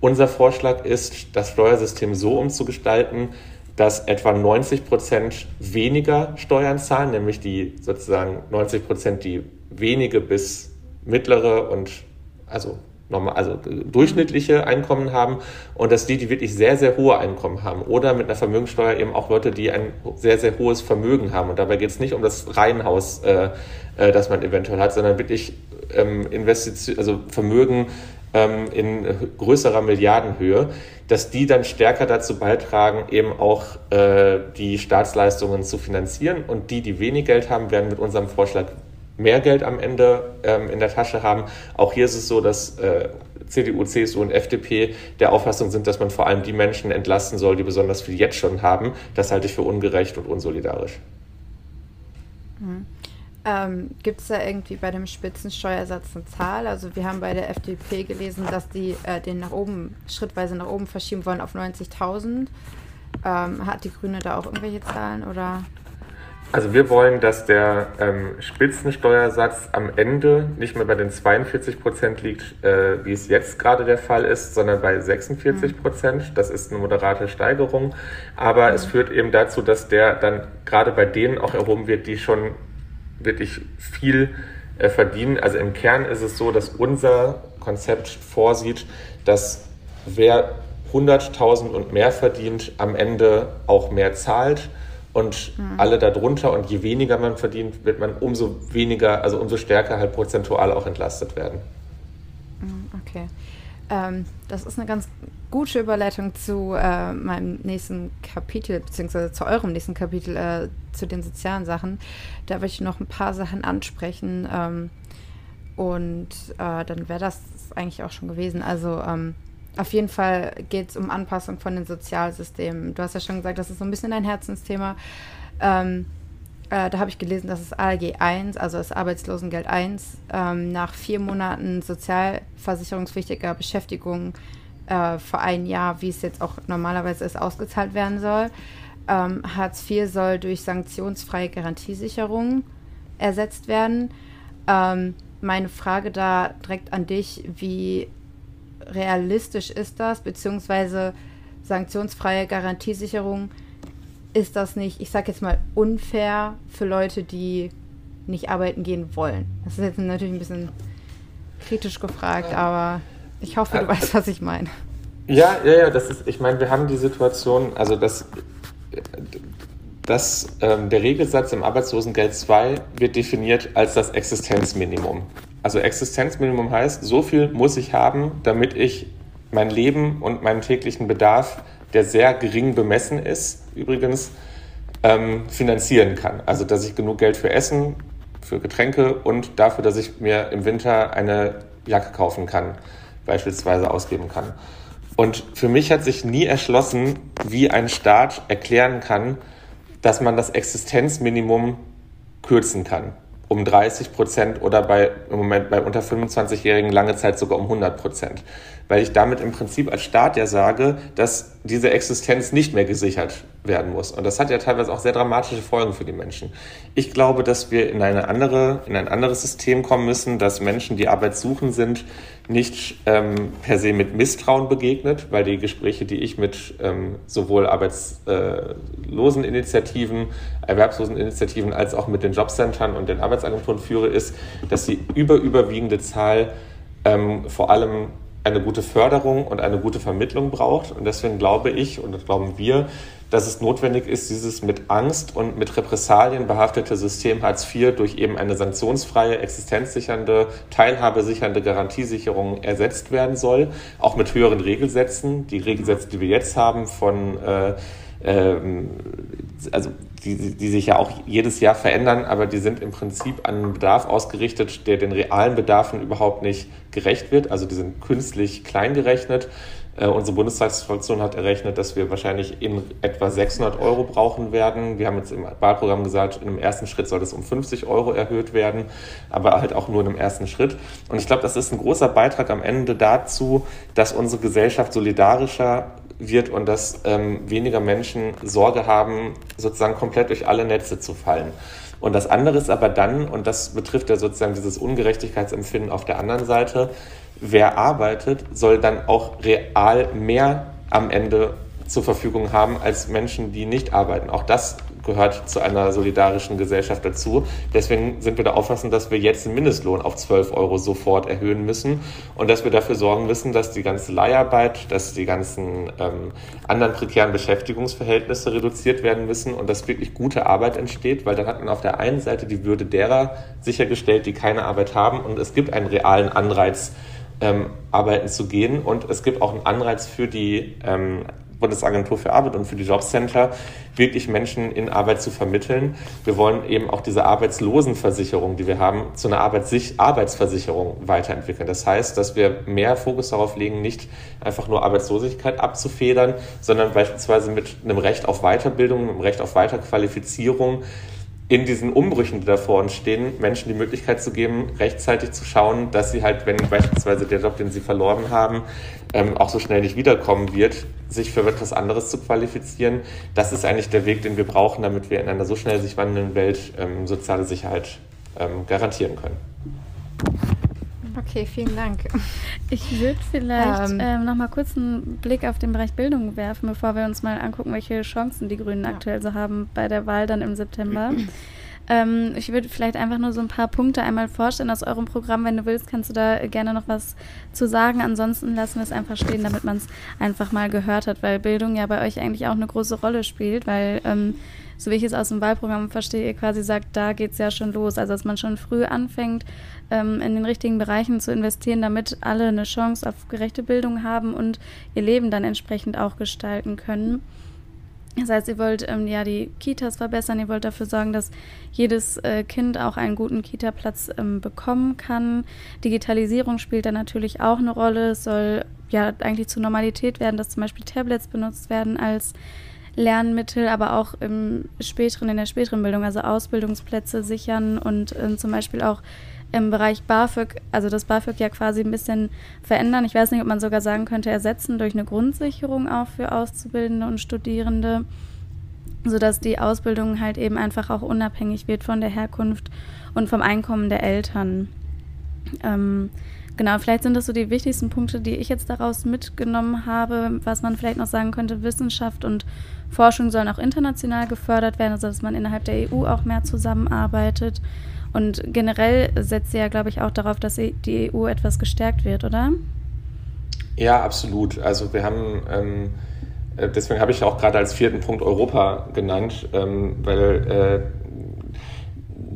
Unser Vorschlag ist, das Steuersystem so umzugestalten, dass etwa 90 Prozent weniger Steuern zahlen, nämlich die sozusagen 90 Prozent, die wenige bis mittlere und also normal, also durchschnittliche Einkommen haben und dass die, die wirklich sehr, sehr hohe Einkommen haben oder mit einer Vermögenssteuer eben auch Leute, die ein sehr, sehr hohes Vermögen haben. Und dabei geht es nicht um das Reihenhaus, äh, äh, das man eventuell hat, sondern wirklich ähm, Investition, also Vermögen ähm, in größerer Milliardenhöhe, dass die dann stärker dazu beitragen, eben auch äh, die Staatsleistungen zu finanzieren. Und die, die wenig Geld haben, werden mit unserem Vorschlag mehr Geld am Ende ähm, in der Tasche haben. Auch hier ist es so, dass äh, CDU, CSU und FDP der Auffassung sind, dass man vor allem die Menschen entlasten soll, die besonders viel jetzt schon haben. Das halte ich für ungerecht und unsolidarisch. Mhm. Ähm, Gibt es da irgendwie bei dem Spitzensteuersatz eine Zahl? Also wir haben bei der FDP gelesen, dass die äh, den nach oben, schrittweise nach oben verschieben wollen auf 90.000. Ähm, hat die Grüne da auch irgendwelche Zahlen oder? Also wir wollen, dass der ähm, Spitzensteuersatz am Ende nicht mehr bei den 42 Prozent liegt, äh, wie es jetzt gerade der Fall ist, sondern bei 46 Prozent. Das ist eine moderate Steigerung. Aber mhm. es führt eben dazu, dass der dann gerade bei denen auch erhoben wird, die schon wirklich viel äh, verdienen. Also im Kern ist es so, dass unser Konzept vorsieht, dass wer 100.000 und mehr verdient, am Ende auch mehr zahlt und mhm. alle darunter. Und je weniger man verdient, wird man umso weniger, also umso stärker halt prozentual auch entlastet werden. Mhm, okay. Ähm, das ist eine ganz gute Überleitung zu äh, meinem nächsten Kapitel, beziehungsweise zu eurem nächsten Kapitel, äh, zu den sozialen Sachen. Da würde ich noch ein paar Sachen ansprechen. Ähm, und äh, dann wäre das eigentlich auch schon gewesen. Also ähm, auf jeden Fall geht es um Anpassung von den Sozialsystemen. Du hast ja schon gesagt, das ist so ein bisschen ein Herzensthema. Ähm, äh, da habe ich gelesen, dass das ALG 1, also das Arbeitslosengeld 1, ähm, nach vier Monaten sozialversicherungspflichtiger Beschäftigung äh, für ein Jahr, wie es jetzt auch normalerweise ist, ausgezahlt werden soll. Ähm, Hartz IV soll durch sanktionsfreie Garantiesicherung ersetzt werden. Ähm, meine Frage da direkt an dich, wie realistisch ist das, beziehungsweise sanktionsfreie Garantiesicherung ist das nicht, ich sag jetzt mal, unfair für Leute, die nicht arbeiten gehen wollen? Das ist jetzt natürlich ein bisschen kritisch gefragt, aber ich hoffe, du weißt, was ich meine. Ja, ja, ja, das ist, ich meine, wir haben die Situation, also das, dass ähm, der Regelsatz im Arbeitslosengeld 2 wird definiert als das Existenzminimum. Also Existenzminimum heißt, so viel muss ich haben, damit ich mein Leben und meinen täglichen Bedarf, der sehr gering bemessen ist, übrigens, ähm, finanzieren kann. Also dass ich genug Geld für Essen, für Getränke und dafür, dass ich mir im Winter eine Jacke kaufen kann, beispielsweise ausgeben kann. Und für mich hat sich nie erschlossen, wie ein Staat erklären kann, dass man das Existenzminimum kürzen kann. Um 30 Prozent oder bei, im Moment bei unter 25-Jährigen lange Zeit sogar um 100 Prozent weil ich damit im Prinzip als Staat ja sage, dass diese Existenz nicht mehr gesichert werden muss. Und das hat ja teilweise auch sehr dramatische Folgen für die Menschen. Ich glaube, dass wir in eine andere, in ein anderes System kommen müssen, dass Menschen, die Arbeit suchen sind, nicht ähm, per se mit Misstrauen begegnet, weil die Gespräche, die ich mit ähm, sowohl Arbeitsloseninitiativen, Erwerbsloseninitiativen als auch mit den Jobcentern und den Arbeitsagenturen führe, ist, dass die überüberwiegende Zahl ähm, vor allem eine gute Förderung und eine gute Vermittlung braucht. Und deswegen glaube ich und das glauben wir, dass es notwendig ist, dieses mit Angst und mit Repressalien behaftete System Hartz IV durch eben eine sanktionsfreie, existenzsichernde, teilhabesichernde Garantiesicherung ersetzt werden soll, auch mit höheren Regelsätzen. Die Regelsätze, die wir jetzt haben von äh, ähm, also die, die sich ja auch jedes Jahr verändern, aber die sind im Prinzip an einen Bedarf ausgerichtet, der den realen Bedarfen überhaupt nicht gerecht wird. Also die sind künstlich klein gerechnet. Äh, unsere Bundestagsfraktion hat errechnet, dass wir wahrscheinlich in etwa 600 Euro brauchen werden. Wir haben jetzt im Wahlprogramm gesagt, in einem ersten Schritt soll das um 50 Euro erhöht werden, aber halt auch nur in einem ersten Schritt. Und ich glaube, das ist ein großer Beitrag am Ende dazu, dass unsere Gesellschaft solidarischer wird und dass ähm, weniger Menschen Sorge haben, sozusagen komplett durch alle Netze zu fallen. Und das andere ist aber dann, und das betrifft ja sozusagen dieses Ungerechtigkeitsempfinden auf der anderen Seite, wer arbeitet, soll dann auch real mehr am Ende zur Verfügung haben als Menschen, die nicht arbeiten. Auch das gehört zu einer solidarischen Gesellschaft dazu. Deswegen sind wir der Auffassung, dass wir jetzt den Mindestlohn auf 12 Euro sofort erhöhen müssen und dass wir dafür sorgen müssen, dass die ganze Leiharbeit, dass die ganzen ähm, anderen prekären Beschäftigungsverhältnisse reduziert werden müssen und dass wirklich gute Arbeit entsteht, weil dann hat man auf der einen Seite die Würde derer sichergestellt, die keine Arbeit haben und es gibt einen realen Anreiz, ähm, arbeiten zu gehen und es gibt auch einen Anreiz für die ähm, Bundesagentur für Arbeit und für die Jobcenter, wirklich Menschen in Arbeit zu vermitteln. Wir wollen eben auch diese Arbeitslosenversicherung, die wir haben, zu einer Arbeitsversicherung weiterentwickeln. Das heißt, dass wir mehr Fokus darauf legen, nicht einfach nur Arbeitslosigkeit abzufedern, sondern beispielsweise mit einem Recht auf Weiterbildung, einem Recht auf Weiterqualifizierung in diesen Umbrüchen, die davor entstehen, Menschen die Möglichkeit zu geben, rechtzeitig zu schauen, dass sie halt, wenn beispielsweise der Job, den sie verloren haben, ähm, auch so schnell nicht wiederkommen wird, sich für etwas anderes zu qualifizieren. Das ist eigentlich der Weg, den wir brauchen, damit wir in einer so schnell sich wandelnden Welt ähm, soziale Sicherheit ähm, garantieren können. Okay, vielen Dank. Ich würde vielleicht ähm, ähm, noch mal kurz einen Blick auf den Bereich Bildung werfen, bevor wir uns mal angucken, welche Chancen die Grünen ja. aktuell so haben bei der Wahl dann im September. ähm, ich würde vielleicht einfach nur so ein paar Punkte einmal vorstellen aus eurem Programm. Wenn du willst, kannst du da gerne noch was zu sagen. Ansonsten lassen wir es einfach stehen, damit man es einfach mal gehört hat, weil Bildung ja bei euch eigentlich auch eine große Rolle spielt, weil ähm, so wie ich es aus dem Wahlprogramm verstehe, ihr quasi sagt, da geht es ja schon los. Also dass man schon früh anfängt, ähm, in den richtigen Bereichen zu investieren, damit alle eine Chance auf gerechte Bildung haben und ihr Leben dann entsprechend auch gestalten können. Das heißt, ihr wollt ähm, ja die Kitas verbessern, ihr wollt dafür sorgen, dass jedes äh, Kind auch einen guten Kita-Platz ähm, bekommen kann. Digitalisierung spielt da natürlich auch eine Rolle. Es soll ja eigentlich zur Normalität werden, dass zum Beispiel Tablets benutzt werden als Lernmittel, aber auch im späteren, in der späteren Bildung, also Ausbildungsplätze sichern und äh, zum Beispiel auch im Bereich BAföG, also das BAföG ja quasi ein bisschen verändern. Ich weiß nicht, ob man sogar sagen könnte, ersetzen durch eine Grundsicherung auch für Auszubildende und Studierende, sodass die Ausbildung halt eben einfach auch unabhängig wird von der Herkunft und vom Einkommen der Eltern. Ähm, genau, vielleicht sind das so die wichtigsten Punkte, die ich jetzt daraus mitgenommen habe. Was man vielleicht noch sagen könnte, Wissenschaft und Forschung sollen auch international gefördert werden, also dass man innerhalb der EU auch mehr zusammenarbeitet. Und generell setzt sie ja, glaube ich, auch darauf, dass die EU etwas gestärkt wird, oder? Ja, absolut. Also wir haben ähm, äh, deswegen habe ich auch gerade als vierten Punkt Europa genannt, ähm, weil äh,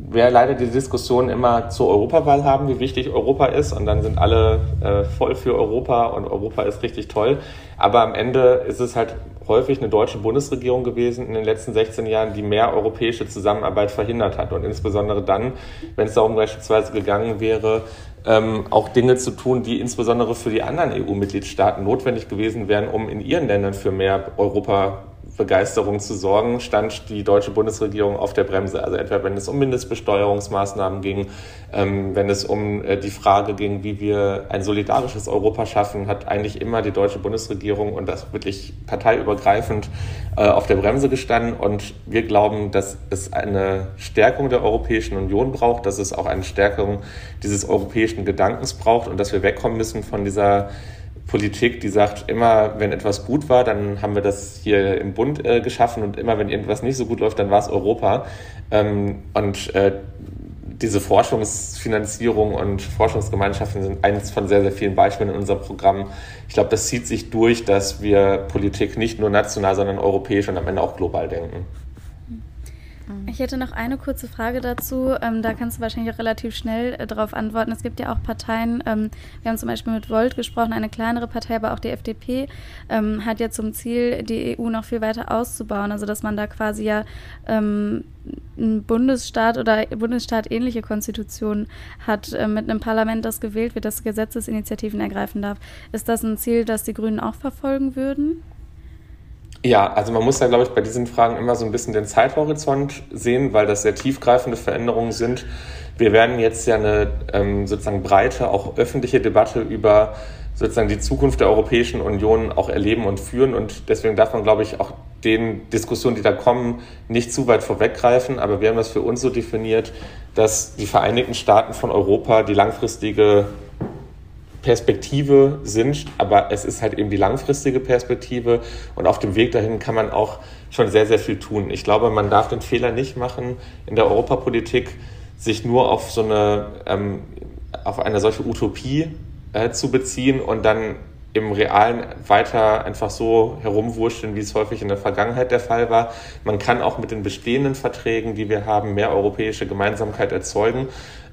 wir leider die Diskussion immer zur Europawahl haben, wie wichtig Europa ist. Und dann sind alle äh, voll für Europa und Europa ist richtig toll. Aber am Ende ist es halt häufig eine deutsche Bundesregierung gewesen in den letzten 16 Jahren, die mehr europäische Zusammenarbeit verhindert hat. Und insbesondere dann, wenn es darum beispielsweise gegangen wäre, ähm, auch Dinge zu tun, die insbesondere für die anderen EU-Mitgliedstaaten notwendig gewesen wären, um in ihren Ländern für mehr Europa Begeisterung zu sorgen, stand die deutsche Bundesregierung auf der Bremse. Also etwa wenn es um Mindestbesteuerungsmaßnahmen ging, ähm, wenn es um äh, die Frage ging, wie wir ein solidarisches Europa schaffen, hat eigentlich immer die deutsche Bundesregierung und das wirklich parteiübergreifend äh, auf der Bremse gestanden. Und wir glauben, dass es eine Stärkung der Europäischen Union braucht, dass es auch eine Stärkung dieses europäischen Gedankens braucht und dass wir wegkommen müssen von dieser Politik, die sagt, immer wenn etwas gut war, dann haben wir das hier im Bund äh, geschaffen und immer wenn irgendwas nicht so gut läuft, dann war es Europa. Ähm, und äh, diese Forschungsfinanzierung und Forschungsgemeinschaften sind eines von sehr, sehr vielen Beispielen in unserem Programm. Ich glaube, das zieht sich durch, dass wir Politik nicht nur national, sondern europäisch und am Ende auch global denken. Mhm. Ich hätte noch eine kurze Frage dazu. Ähm, da kannst du wahrscheinlich auch relativ schnell äh, darauf antworten. Es gibt ja auch Parteien, ähm, wir haben zum Beispiel mit Volt gesprochen, eine kleinere Partei, aber auch die FDP ähm, hat ja zum Ziel, die EU noch viel weiter auszubauen. Also dass man da quasi ja ähm, einen Bundesstaat oder Bundesstaat ähnliche Konstitution hat, äh, mit einem Parlament, das gewählt wird, das Gesetzesinitiativen ergreifen darf. Ist das ein Ziel, das die Grünen auch verfolgen würden? Ja, also man muss ja, glaube ich, bei diesen Fragen immer so ein bisschen den Zeithorizont sehen, weil das sehr tiefgreifende Veränderungen sind. Wir werden jetzt ja eine ähm, sozusagen breite, auch öffentliche Debatte über sozusagen die Zukunft der Europäischen Union auch erleben und führen. Und deswegen darf man, glaube ich, auch den Diskussionen, die da kommen, nicht zu weit vorweggreifen. Aber wir haben das für uns so definiert, dass die Vereinigten Staaten von Europa die langfristige Perspektive sind, aber es ist halt eben die langfristige Perspektive und auf dem Weg dahin kann man auch schon sehr, sehr viel tun. Ich glaube, man darf den Fehler nicht machen, in der Europapolitik sich nur auf so eine, ähm, auf eine solche Utopie äh, zu beziehen und dann im Realen weiter einfach so herumwurschteln, wie es häufig in der Vergangenheit der Fall war. Man kann auch mit den bestehenden Verträgen, die wir haben, mehr europäische Gemeinsamkeit erzeugen.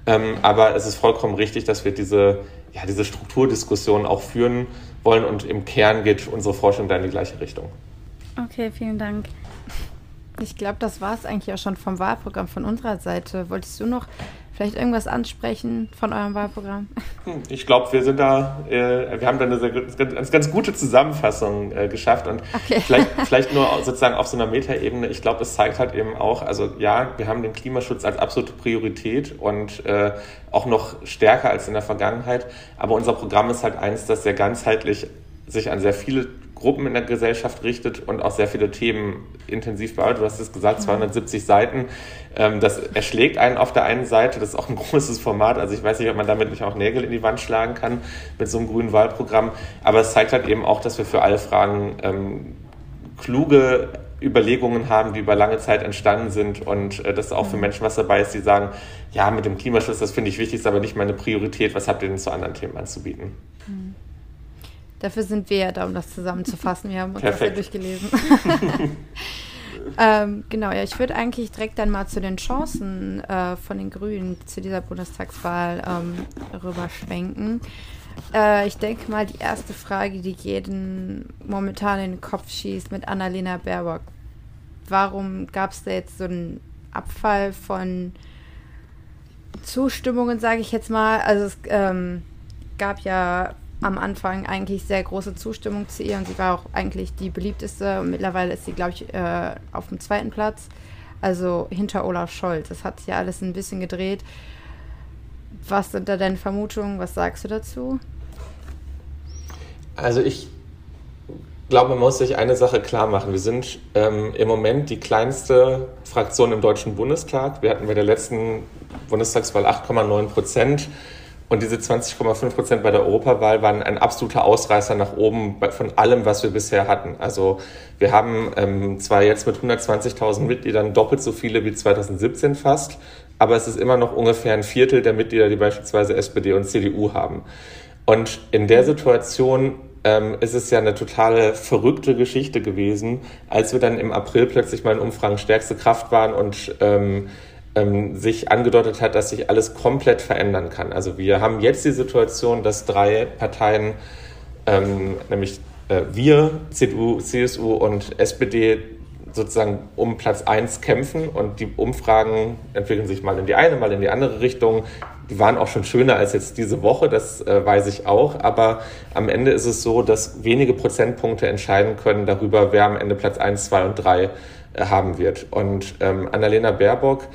Ähm, aber es ist vollkommen richtig, dass wir diese ja, diese Strukturdiskussion auch führen wollen und im Kern geht unsere Forschung da in die gleiche Richtung. Okay, vielen Dank. Ich glaube, das war es eigentlich auch schon vom Wahlprogramm von unserer Seite. Wolltest du noch vielleicht irgendwas ansprechen von eurem Wahlprogramm? Hm, ich glaube, wir sind da, äh, wir haben da eine sehr, ganz, ganz gute Zusammenfassung äh, geschafft und okay. vielleicht, vielleicht nur sozusagen auf so einer Metaebene. Ich glaube, es zeigt halt eben auch, also ja, wir haben den Klimaschutz als absolute Priorität und äh, auch noch stärker als in der Vergangenheit. Aber unser Programm ist halt eins, das sehr ganzheitlich sich an sehr viele Gruppen in der Gesellschaft richtet und auch sehr viele Themen intensiv bearbeitet. Du hast es gesagt, 270 mhm. Seiten. Ähm, das erschlägt einen auf der einen Seite. Das ist auch ein großes Format. Also ich weiß nicht, ob man damit nicht auch Nägel in die Wand schlagen kann mit so einem grünen Wahlprogramm. Aber es zeigt halt eben auch, dass wir für alle Fragen ähm, kluge Überlegungen haben, die über lange Zeit entstanden sind und äh, dass auch für mhm. Menschen was dabei ist, die sagen, ja, mit dem Klimaschutz, das finde ich wichtig, ist aber nicht meine Priorität. Was habt ihr denn zu anderen Themen anzubieten? Mhm. Dafür sind wir ja da, um das zusammenzufassen. Wir haben uns Perfekt. das ja durchgelesen. ähm, genau, ja, ich würde eigentlich direkt dann mal zu den Chancen äh, von den Grünen zu dieser Bundestagswahl ähm, rüberschwenken. Äh, ich denke mal, die erste Frage, die jeden momentan in den Kopf schießt mit Annalena Baerbock. Warum gab es da jetzt so einen Abfall von Zustimmungen, sage ich jetzt mal? Also es ähm, gab ja am Anfang eigentlich sehr große Zustimmung zu ihr und sie war auch eigentlich die beliebteste. Und mittlerweile ist sie, glaube ich, äh, auf dem zweiten Platz, also hinter Olaf Scholz. Das hat sich ja alles ein bisschen gedreht. Was sind da deine Vermutungen? Was sagst du dazu? Also ich glaube, man muss sich eine Sache klar machen. Wir sind ähm, im Moment die kleinste Fraktion im Deutschen Bundestag. Wir hatten bei der letzten Bundestagswahl 8,9 Prozent. Und diese 20,5 Prozent bei der Europawahl waren ein absoluter Ausreißer nach oben von allem, was wir bisher hatten. Also wir haben ähm, zwar jetzt mit 120.000 Mitgliedern doppelt so viele wie 2017 fast, aber es ist immer noch ungefähr ein Viertel der Mitglieder, die beispielsweise SPD und CDU haben. Und in der Situation ähm, ist es ja eine totale verrückte Geschichte gewesen, als wir dann im April plötzlich mal in Umfragen stärkste Kraft waren und ähm, ähm, sich angedeutet hat, dass sich alles komplett verändern kann. Also wir haben jetzt die Situation, dass drei Parteien, ähm, nämlich äh, wir, CDU, CSU und SPD, sozusagen um Platz 1 kämpfen und die Umfragen entwickeln sich mal in die eine, mal in die andere Richtung. Die waren auch schon schöner als jetzt diese Woche, das äh, weiß ich auch. Aber am Ende ist es so, dass wenige Prozentpunkte entscheiden können darüber, wer am Ende Platz 1, 2 und 3 äh, haben wird. Und ähm, Annalena Baerbock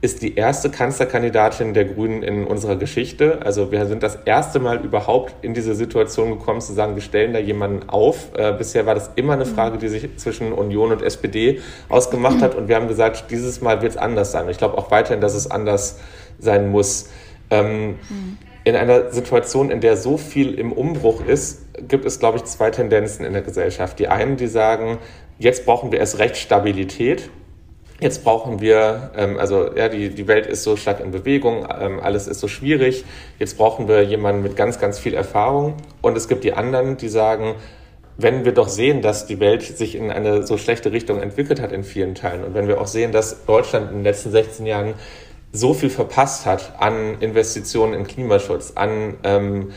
ist die erste Kanzlerkandidatin der Grünen in unserer Geschichte. Also wir sind das erste Mal überhaupt in diese Situation gekommen, zu sagen, wir stellen da jemanden auf. Äh, bisher war das immer eine Frage, die sich zwischen Union und SPD ausgemacht hat. Und wir haben gesagt, dieses Mal wird es anders sein. Ich glaube auch weiterhin, dass es anders sein muss. Ähm, in einer Situation, in der so viel im Umbruch ist, gibt es, glaube ich, zwei Tendenzen in der Gesellschaft. Die einen, die sagen, jetzt brauchen wir erst recht Stabilität Jetzt brauchen wir, ähm, also ja, die, die Welt ist so stark in Bewegung, ähm, alles ist so schwierig. Jetzt brauchen wir jemanden mit ganz, ganz viel Erfahrung. Und es gibt die anderen, die sagen, wenn wir doch sehen, dass die Welt sich in eine so schlechte Richtung entwickelt hat in vielen Teilen und wenn wir auch sehen, dass Deutschland in den letzten 16 Jahren so viel verpasst hat an Investitionen in Klimaschutz, an ähm,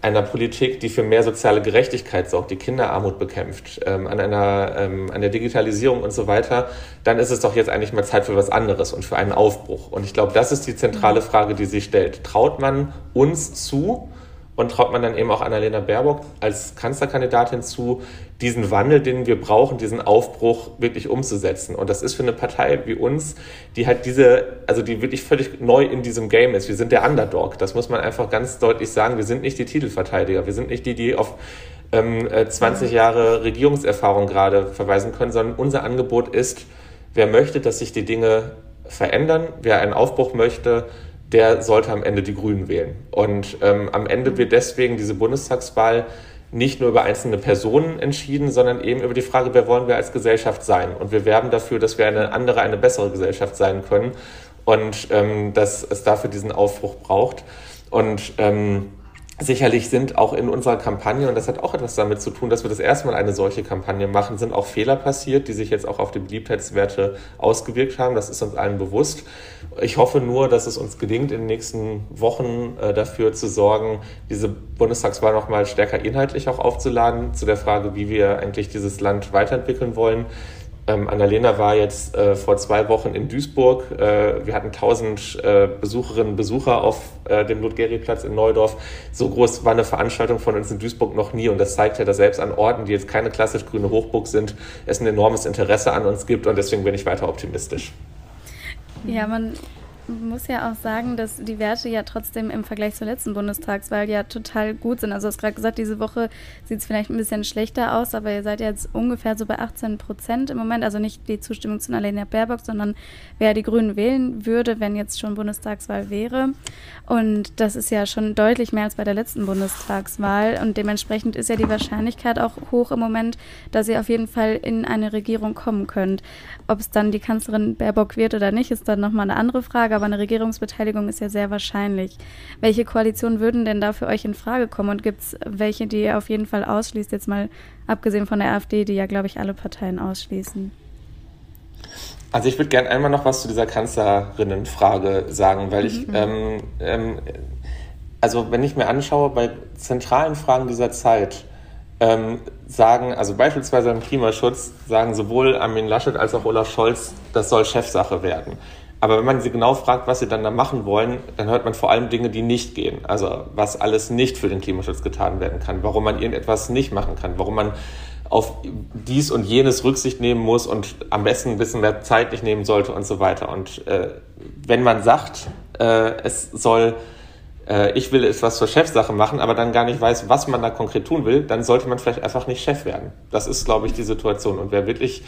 einer Politik, die für mehr soziale Gerechtigkeit sorgt, die Kinderarmut bekämpft, ähm, an, einer, ähm, an der Digitalisierung und so weiter, dann ist es doch jetzt eigentlich mal Zeit für was anderes und für einen Aufbruch. Und ich glaube, das ist die zentrale Frage, die sich stellt. Traut man uns zu, und traut man dann eben auch Annalena Baerbock als Kanzlerkandidatin zu, diesen Wandel, den wir brauchen, diesen Aufbruch wirklich umzusetzen. Und das ist für eine Partei wie uns, die halt diese, also die wirklich völlig neu in diesem Game ist. Wir sind der Underdog. Das muss man einfach ganz deutlich sagen. Wir sind nicht die Titelverteidiger. Wir sind nicht die, die auf ähm, 20 äh, Jahre Regierungserfahrung gerade verweisen können, sondern unser Angebot ist, wer möchte, dass sich die Dinge verändern, wer einen Aufbruch möchte, der sollte am Ende die Grünen wählen. Und ähm, am Ende wird deswegen diese Bundestagswahl nicht nur über einzelne Personen entschieden, sondern eben über die Frage, wer wollen wir als Gesellschaft sein. Und wir werben dafür, dass wir eine andere, eine bessere Gesellschaft sein können und ähm, dass es dafür diesen Aufbruch braucht. Und ähm, Sicherlich sind auch in unserer Kampagne, und das hat auch etwas damit zu tun, dass wir das erste Mal eine solche Kampagne machen, sind auch Fehler passiert, die sich jetzt auch auf die Beliebtheitswerte ausgewirkt haben. Das ist uns allen bewusst. Ich hoffe nur, dass es uns gelingt, in den nächsten Wochen äh, dafür zu sorgen, diese Bundestagswahl noch mal stärker inhaltlich auch aufzuladen zu der Frage, wie wir eigentlich dieses Land weiterentwickeln wollen. Ähm, Annalena war jetzt äh, vor zwei Wochen in Duisburg. Äh, wir hatten 1000 äh, Besucherinnen und Besucher auf äh, dem Ludgeri-Platz in Neudorf. So groß war eine Veranstaltung von uns in Duisburg noch nie. Und das zeigt ja, dass selbst an Orten, die jetzt keine klassisch grüne Hochburg sind, es ein enormes Interesse an uns gibt. Und deswegen bin ich weiter optimistisch. Ja, man muss ja auch sagen, dass die Werte ja trotzdem im Vergleich zur letzten Bundestagswahl ja total gut sind. Also du hast gerade gesagt, diese Woche sieht es vielleicht ein bisschen schlechter aus, aber ihr seid jetzt ungefähr so bei 18 Prozent im Moment. Also nicht die Zustimmung zu Annalena Baerbock, sondern wer die Grünen wählen würde, wenn jetzt schon Bundestagswahl wäre. Und das ist ja schon deutlich mehr als bei der letzten Bundestagswahl. Und dementsprechend ist ja die Wahrscheinlichkeit auch hoch im Moment, dass ihr auf jeden Fall in eine Regierung kommen könnt. Ob es dann die Kanzlerin Baerbock wird oder nicht, ist dann nochmal eine andere Frage aber eine Regierungsbeteiligung ist ja sehr wahrscheinlich. Welche Koalitionen würden denn da für euch in Frage kommen und gibt es welche, die ihr auf jeden Fall ausschließt, jetzt mal abgesehen von der AfD, die ja, glaube ich, alle Parteien ausschließen? Also ich würde gerne einmal noch was zu dieser Kanzlerinnenfrage sagen, weil ich, mhm. ähm, ähm, also wenn ich mir anschaue, bei zentralen Fragen dieser Zeit, ähm, sagen, also beispielsweise im Klimaschutz, sagen sowohl Armin Laschet als auch Olaf Scholz, das soll Chefsache werden. Aber wenn man sie genau fragt, was sie dann da machen wollen, dann hört man vor allem Dinge, die nicht gehen. Also was alles nicht für den Klimaschutz getan werden kann, warum man irgendetwas nicht machen kann, warum man auf dies und jenes Rücksicht nehmen muss und am besten ein bisschen mehr Zeit nicht nehmen sollte und so weiter. Und äh, wenn man sagt, äh, es soll, äh, ich will etwas zur Chefsache machen, aber dann gar nicht weiß, was man da konkret tun will, dann sollte man vielleicht einfach nicht Chef werden. Das ist, glaube ich, die Situation. Und wer wirklich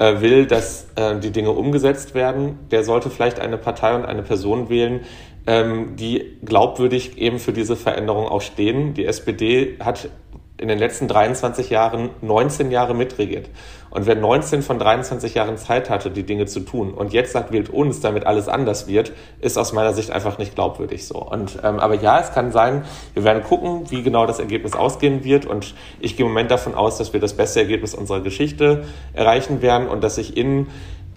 äh, will, dass äh, die Dinge umgesetzt werden, der sollte vielleicht eine Partei und eine Person wählen, ähm, die glaubwürdig eben für diese Veränderung auch stehen. Die SPD hat in den letzten 23 Jahren 19 Jahre mitregiert. Und wer 19 von 23 Jahren Zeit hatte, die Dinge zu tun und jetzt sagt, wählt uns, damit alles anders wird, ist aus meiner Sicht einfach nicht glaubwürdig so. Und, ähm, aber ja, es kann sein, wir werden gucken, wie genau das Ergebnis ausgehen wird. Und ich gehe im Moment davon aus, dass wir das beste Ergebnis unserer Geschichte erreichen werden und dass sich in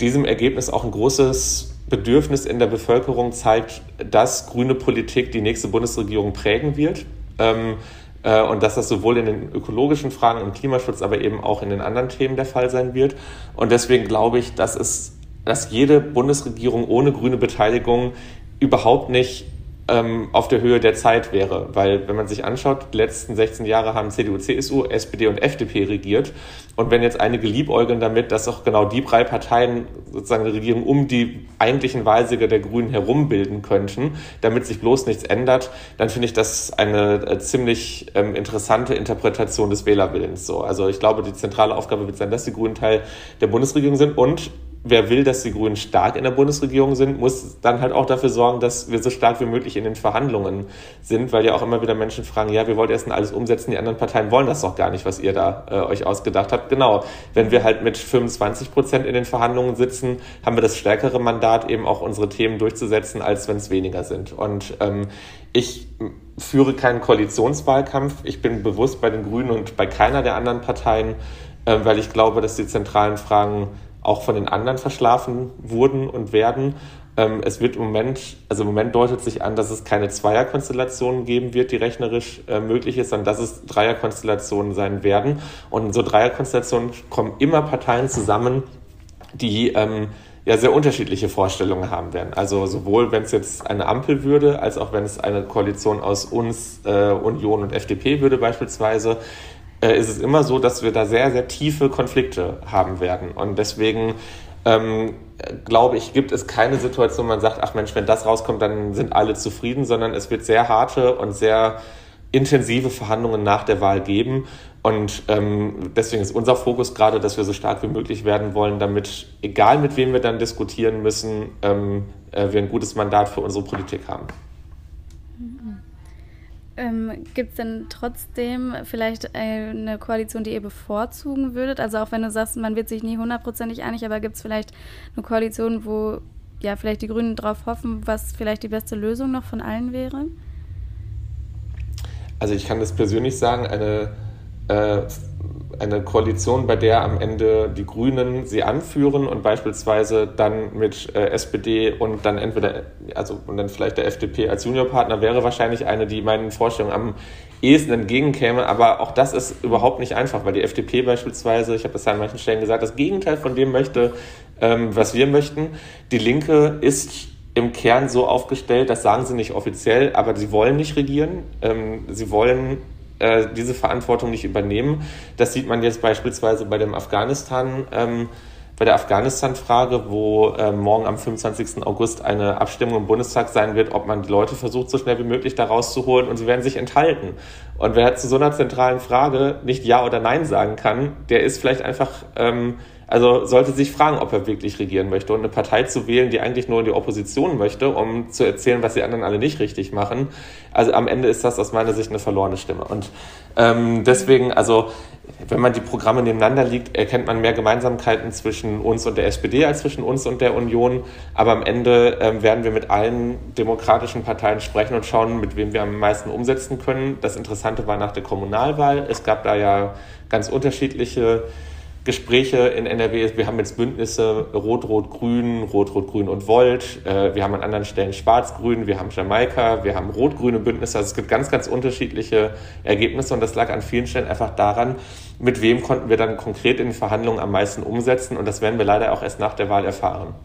diesem Ergebnis auch ein großes Bedürfnis in der Bevölkerung zeigt, dass grüne Politik die nächste Bundesregierung prägen wird. Ähm, äh, und dass das sowohl in den ökologischen Fragen im Klimaschutz, aber eben auch in den anderen Themen der Fall sein wird. Und deswegen glaube ich, dass es, dass jede Bundesregierung ohne grüne Beteiligung überhaupt nicht ähm, auf der Höhe der Zeit wäre. Weil wenn man sich anschaut, die letzten 16 Jahre haben CDU, CSU, SPD und FDP regiert. Und wenn jetzt einige liebäugeln damit, dass auch genau die drei Parteien sozusagen eine Regierung um die eigentlichen Wahlsieger der Grünen herum bilden könnten, damit sich bloß nichts ändert, dann finde ich das eine äh, ziemlich ähm, interessante Interpretation des Wählerwillens. So. Also ich glaube, die zentrale Aufgabe wird sein, dass die Grünen Teil der Bundesregierung sind und wer will, dass die Grünen stark in der Bundesregierung sind, muss dann halt auch dafür sorgen, dass wir so stark wie möglich in den Verhandlungen sind, weil ja auch immer wieder Menschen fragen, ja, wir wollen erst alles umsetzen, die anderen Parteien wollen das doch gar nicht, was ihr da äh, euch ausgedacht habt. Genau, wenn wir halt mit 25 Prozent in den Verhandlungen sitzen, haben wir das stärkere Mandat, eben auch unsere Themen durchzusetzen, als wenn es weniger sind. Und ähm, ich führe keinen Koalitionswahlkampf. Ich bin bewusst bei den Grünen und bei keiner der anderen Parteien, äh, weil ich glaube, dass die zentralen Fragen auch von den anderen verschlafen wurden und werden. Ähm, es wird im Moment, also im Moment deutet sich an, dass es keine Zweierkonstellationen geben wird, die rechnerisch äh, möglich ist, sondern dass es Dreierkonstellationen sein werden. Und in so Dreierkonstellationen kommen immer Parteien zusammen, die ähm, ja sehr unterschiedliche Vorstellungen haben werden. Also sowohl wenn es jetzt eine Ampel würde, als auch wenn es eine Koalition aus uns, äh, Union und FDP würde beispielsweise, äh, ist es immer so, dass wir da sehr, sehr tiefe Konflikte haben werden. Und deswegen ähm, glaube ich, gibt es keine Situation, wo man sagt, ach Mensch, wenn das rauskommt, dann sind alle zufrieden, sondern es wird sehr harte und sehr intensive Verhandlungen nach der Wahl geben. Und ähm, deswegen ist unser Fokus gerade, dass wir so stark wie möglich werden wollen, damit, egal mit wem wir dann diskutieren müssen, ähm, äh, wir ein gutes Mandat für unsere Politik haben. Ähm, Gibt es denn trotzdem vielleicht eine Koalition, die ihr bevorzugen würdet? Also auch wenn du sagst, man wird sich nie hundertprozentig einig, aber gibt es vielleicht eine Koalition, wo ja vielleicht die Grünen darauf hoffen, was vielleicht die beste Lösung noch von allen wäre? Also ich kann das persönlich sagen, eine äh, eine Koalition, bei der am Ende die Grünen sie anführen und beispielsweise dann mit äh, SPD und dann entweder, also und dann vielleicht der FDP als Juniorpartner wäre wahrscheinlich eine, die meinen Vorstellungen am ehesten entgegenkäme. Aber auch das ist überhaupt nicht einfach, weil die FDP beispielsweise, ich habe das ja an manchen Stellen gesagt, das Gegenteil von dem möchte, ähm, was wir möchten. Die Linke ist im Kern so aufgestellt, das sagen sie nicht offiziell, aber sie wollen nicht regieren. Ähm, sie wollen äh, diese Verantwortung nicht übernehmen. Das sieht man jetzt beispielsweise bei dem Afghanistan. Ähm, bei der Afghanistan-Frage, wo äh, morgen am 25. August eine Abstimmung im Bundestag sein wird, ob man die Leute versucht, so schnell wie möglich da rauszuholen und sie werden sich enthalten. Und wer zu so einer zentralen Frage nicht Ja oder Nein sagen kann, der ist vielleicht einfach ähm, also sollte sich fragen, ob er wirklich regieren möchte. Und eine Partei zu wählen, die eigentlich nur in die Opposition möchte, um zu erzählen, was die anderen alle nicht richtig machen. Also am Ende ist das aus meiner Sicht eine verlorene Stimme. Und ähm, deswegen, also wenn man die Programme nebeneinander liegt, erkennt man mehr Gemeinsamkeiten zwischen uns und der SPD als zwischen uns und der Union. Aber am Ende ähm, werden wir mit allen demokratischen Parteien sprechen und schauen, mit wem wir am meisten umsetzen können. Das Interessante war nach der Kommunalwahl. Es gab da ja ganz unterschiedliche Gespräche in NRW. Wir haben jetzt Bündnisse Rot-Rot-Grün, Rot-Rot-Grün und Volt. Äh, wir haben an anderen Stellen Schwarz-Grün, wir haben Jamaika, wir haben rot-grüne Bündnisse. Also es gibt ganz, ganz unterschiedliche Ergebnisse und das lag an vielen Stellen einfach daran, mit wem konnten wir dann konkret in den Verhandlungen am meisten umsetzen und das werden wir leider auch erst nach der Wahl erfahren.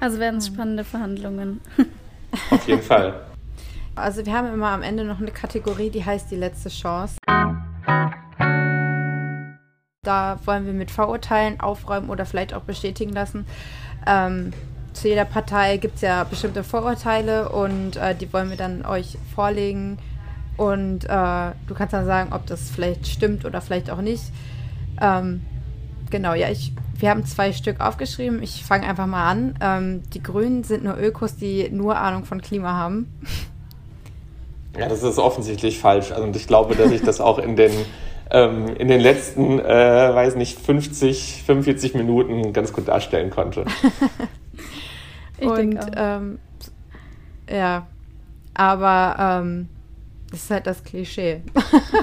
Also werden es spannende Verhandlungen. Auf jeden Fall. Also wir haben immer am Ende noch eine Kategorie, die heißt die letzte Chance. Da wollen wir mit Vorurteilen aufräumen oder vielleicht auch bestätigen lassen. Ähm, zu jeder Partei gibt es ja bestimmte Vorurteile und äh, die wollen wir dann euch vorlegen. Und äh, du kannst dann sagen, ob das vielleicht stimmt oder vielleicht auch nicht. Ähm, genau, ja, ich, wir haben zwei Stück aufgeschrieben. Ich fange einfach mal an. Ähm, die Grünen sind nur Ökos, die nur Ahnung von Klima haben. Ja, das ist offensichtlich falsch. Also, und ich glaube, dass ich das auch in den ähm, in den letzten, äh, weiß nicht, 50, 45 Minuten ganz gut darstellen konnte. und ähm, ja, aber ähm, das ist halt das Klischee.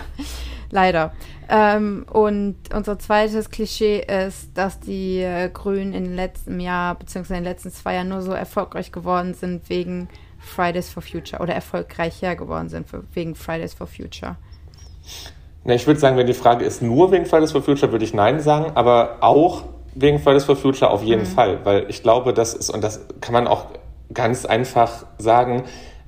Leider. Ähm, und unser zweites Klischee ist, dass die äh, Grünen in den letzten Jahr, beziehungsweise in den letzten zwei Jahren nur so erfolgreich geworden sind wegen Fridays for Future oder erfolgreicher geworden sind für, wegen Fridays for Future. Na, ich würde sagen, wenn die Frage ist nur wegen Fridays for Future, würde ich Nein sagen, aber auch wegen Fridays for Future auf jeden mhm. Fall, weil ich glaube, das ist, und das kann man auch ganz einfach sagen,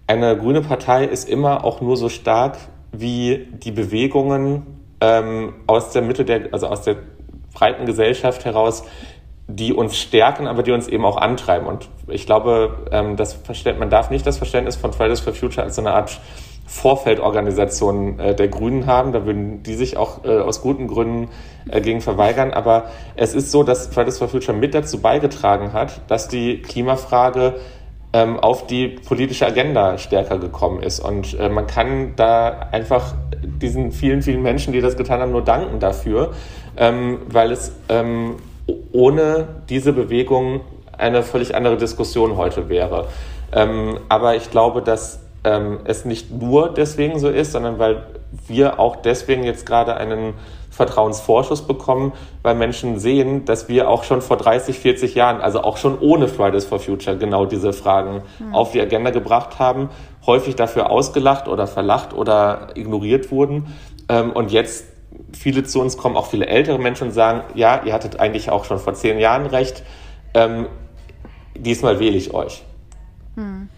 eine grüne Partei ist immer auch nur so stark wie die Bewegungen ähm, aus der Mitte der, also aus der breiten Gesellschaft heraus, die uns stärken, aber die uns eben auch antreiben. Und ich glaube, ähm, das man darf nicht das Verständnis von Fridays for Future als so eine Art Vorfeldorganisation äh, der Grünen haben. Da würden die sich auch äh, aus guten Gründen äh, gegen verweigern. Aber es ist so, dass Fridays for Future mit dazu beigetragen hat, dass die Klimafrage ähm, auf die politische Agenda stärker gekommen ist. Und äh, man kann da einfach diesen vielen, vielen Menschen, die das getan haben, nur danken dafür, ähm, weil es ähm, ohne diese Bewegung eine völlig andere Diskussion heute wäre. Ähm, aber ich glaube, dass ähm, es nicht nur deswegen so ist, sondern weil wir auch deswegen jetzt gerade einen Vertrauensvorschuss bekommen, weil Menschen sehen, dass wir auch schon vor 30, 40 Jahren, also auch schon ohne Fridays for Future, genau diese Fragen mhm. auf die Agenda gebracht haben, häufig dafür ausgelacht oder verlacht oder ignoriert wurden. Ähm, und jetzt viele zu uns kommen, auch viele ältere Menschen und sagen, ja, ihr hattet eigentlich auch schon vor zehn Jahren recht, ähm, diesmal wähle ich euch. Hm.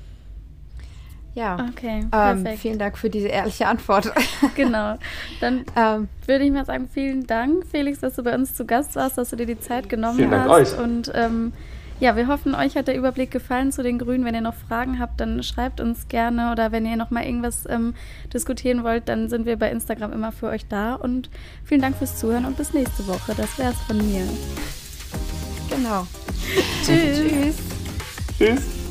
Ja, okay, ähm, vielen Dank für diese ehrliche Antwort. genau. Dann ähm, würde ich mal sagen, vielen Dank, Felix, dass du bei uns zu Gast warst, dass du dir die Zeit genommen vielen hast. Dank euch. Und ähm, ja, wir hoffen, euch hat der Überblick gefallen zu den Grünen. Wenn ihr noch Fragen habt, dann schreibt uns gerne oder wenn ihr noch mal irgendwas ähm, diskutieren wollt, dann sind wir bei Instagram immer für euch da. Und vielen Dank fürs Zuhören und bis nächste Woche. Das wär's von mir. Genau. Tschüss. Tschüss. Tschüss.